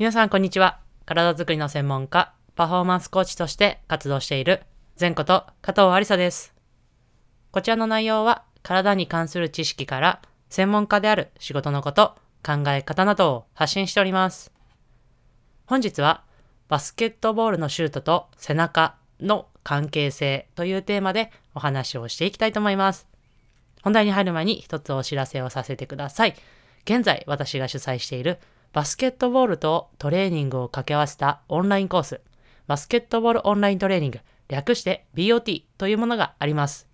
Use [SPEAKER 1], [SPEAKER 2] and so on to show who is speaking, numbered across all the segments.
[SPEAKER 1] 皆さんこんにちは。体づくりの専門家、パフォーマンスコーチとして活動している前こと加藤ありさです。こちらの内容は体に関する知識から専門家である仕事のこと、考え方などを発信しております。本日はバスケットボールのシュートと背中の関係性というテーマでお話をしていきたいと思います。本題に入る前に一つお知らせをさせてください。現在私が主催しているバスケットボールとトレーニングを掛け合わせたオンラインコース、バスケットボールオンライントレーニング、略して BOT というものがあります。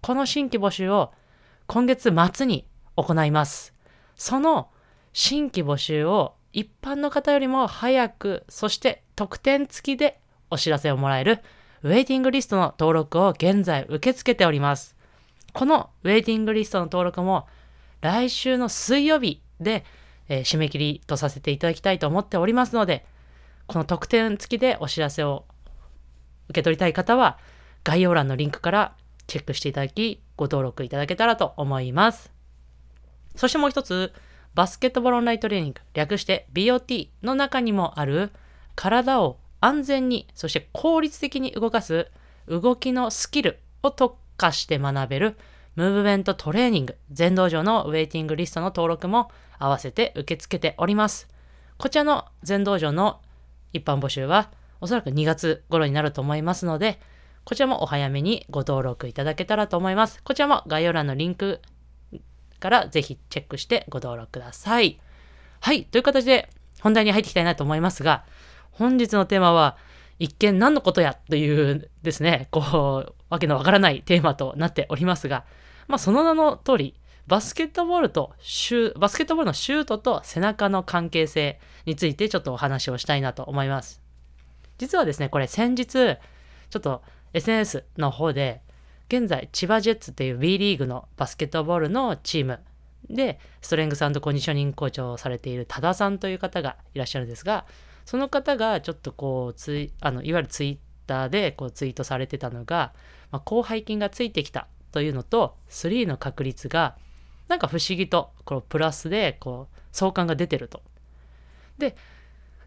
[SPEAKER 1] この新規募集を今月末に行います。その新規募集を一般の方よりも早く、そして特典付きでお知らせをもらえるウェイティングリストの登録を現在受け付けております。このウェイティングリストの登録も来週の水曜日で、えー締め切りとさせていただきたいと思っておりますので、この特典付きでお知らせを受け取りたい方は概要欄のリンクからチェックしていただきご登録いただけたらと思います。そしてもう一つ、バスケットボールオンライントレーニング、略して BOT の中にもある体を安全に、そして効率的に動かす動きのスキルを特化して学べるムーブメントトレーニング全道場のウェイティングリストの登録も合わせて受け付けております。こちらの全道場の一般募集はおそらく2月頃になると思いますので、こちらもお早めにご登録いただけたらと思います。こちらも概要欄のリンクからぜひチェックしてご登録ください。はい、という形で本題に入っていきたいなと思いますが、本日のテーマは一見何のことやというですね、こう、わけのわからないテーマとなっておりますが、まあその名の通り、バスケットボールとシュ、バスケットボールのシュートと背中の関係性についてちょっとお話をしたいなと思います。実はですね、これ先日、ちょっと SNS の方で、現在千葉ジェッツっていう B リーグのバスケットボールのチームでストレングスコンディショニングコーチをされている多田さんという方がいらっしゃるんですがその方がちょっとこうツイあのいわゆるツイッターでこうツイートされてたのが、まあ、広背筋がついてきたというのと3の確率がなんか不思議とこうプラスでこう相関が出てると。で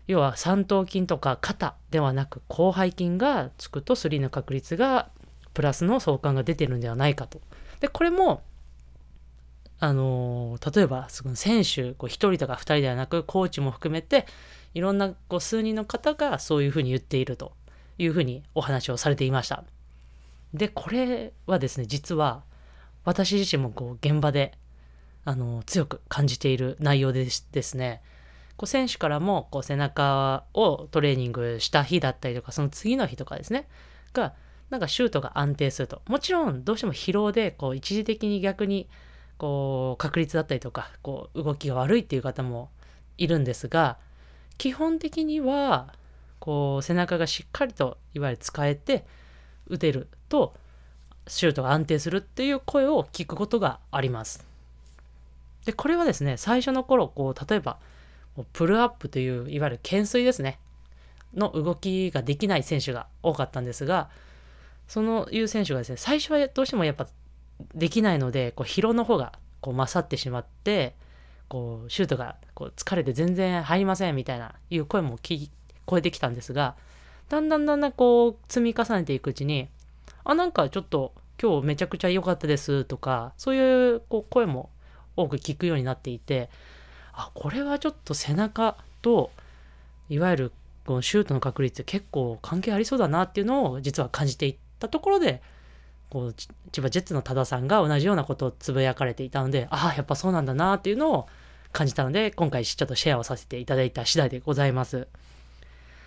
[SPEAKER 1] 要は三頭筋とか肩ではなく広背筋がつくと3の確率がプラスの相関が出てるんではないかと。でこれもあのー例えばその選手こう1人とか2人ではなくコーチも含めていろんなこう数人の方がそういうふうに言っているというふうにお話をされていました。でこれはですね実は私自身もこう現場であの強く感じている内容でですね。こう選手からもこう背中をトレーニングした日だったりとかその次の日とかですねがなんかシュートが安定すると。もちろんどうしても疲労でこう一時的に逆にこう確率だったりとかこう動きが悪いっていう方もいるんですが基本的にはこう背中がしっかりといわゆる使えて打てるとシュートが安定するっていう声を聞くことがあります。でこれはですね最初の頃こう例えばプルアップといういわゆる懸垂ですねの動きができない選手が多かったんですがそのいう選手がですね最初はどうしてもやっぱできないのでこう疲労の方がこう勝ってしまってこうシュートがこう疲れて全然入りませんみたいないう声も聞こえてきたんですがだんだんだんだんこう積み重ねていくうちにあなんかちょっと今日めちゃくちゃ良かったですとかそういうこう声も多く聞くようになっていてあこれはちょっと背中といわゆるこのシュートの確率結構関係ありそうだなっていうのを実は感じていったところでこう千葉ジェッツの多田さんが同じようなことをつぶやかれていたのでああやっぱそうなんだなっていうのを感じたので今回ちょっとシェアをさせていただいた次第でございます。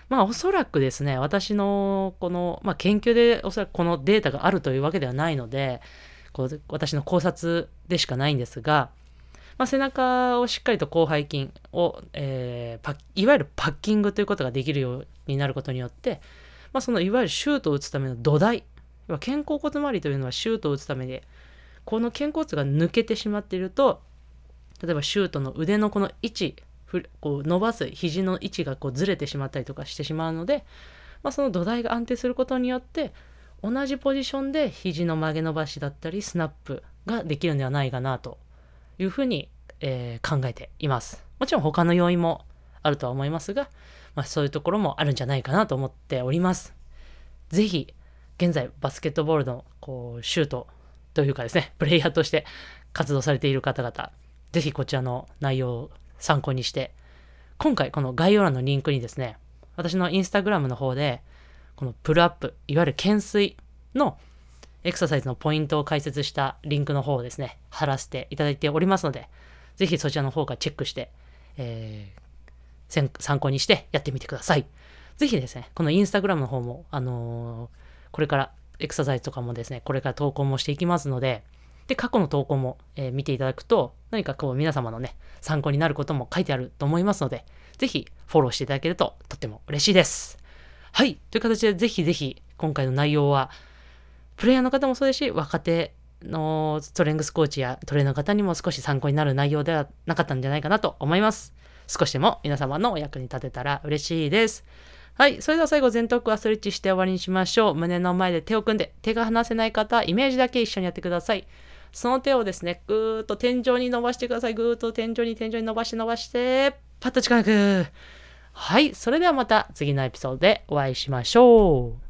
[SPEAKER 1] まあおそらくですね私のこの、まあ、研究でおそらくこのデータがあるというわけではないのでこう私の考察でしかないんですが、まあ、背中をしっかりと広背筋を、えーパいわゆるパッキングということができるようになることによって、まあ、そのいわゆるシュートを打つための土台肩甲骨周りというのはシュートを打つためでこの肩甲骨が抜けてしまっていると例えばシュートの腕のこの位置こう伸ばす肘の位置がこうずれてしまったりとかしてしまうので、まあ、その土台が安定することによって同じポジションで肘の曲げ伸ばしだったりスナップができるんではないかなというふうに、えー考えています。もちろん他の要因もあるとは思いますが、まあ、そういうところもあるんじゃないかなと思っております。ぜひ、現在バスケットボールのこうシュートというかですね、プレイヤーとして活動されている方々、ぜひこちらの内容を参考にして、今回この概要欄のリンクにですね、私のインスタグラムの方で、このプルアップ、いわゆる懸垂のエクササイズのポイントを解説したリンクの方をですね、貼らせていただいておりますので、ぜひそちらの方からチェックして、えー、参考にしてやってみてください。ぜひですね、このインスタグラムの方も、あのー、これからエクササイズとかもですね、これから投稿もしていきますので、で、過去の投稿も、えー、見ていただくと、何かこう皆様のね、参考になることも書いてあると思いますので、ぜひフォローしていただけるととっても嬉しいです。はい。という形で、ぜひぜひ、今回の内容は、プレイヤーの方もそうですし、若手のストレングスコーチやトレーナーの方にも少し参考になる内容ではなかったんじゃないかなと思います。少しでも皆様のお役に立てたら嬉しいです。はい。それでは最後、前頭腔はストレッチして終わりにしましょう。胸の前で手を組んで、手が離せない方、イメージだけ一緒にやってください。その手をですね、ぐーっと天井に伸ばしてください。ぐーっと天井に天井に伸ばして伸ばして、パッと近く。はい。それではまた次のエピソードでお会いしましょう。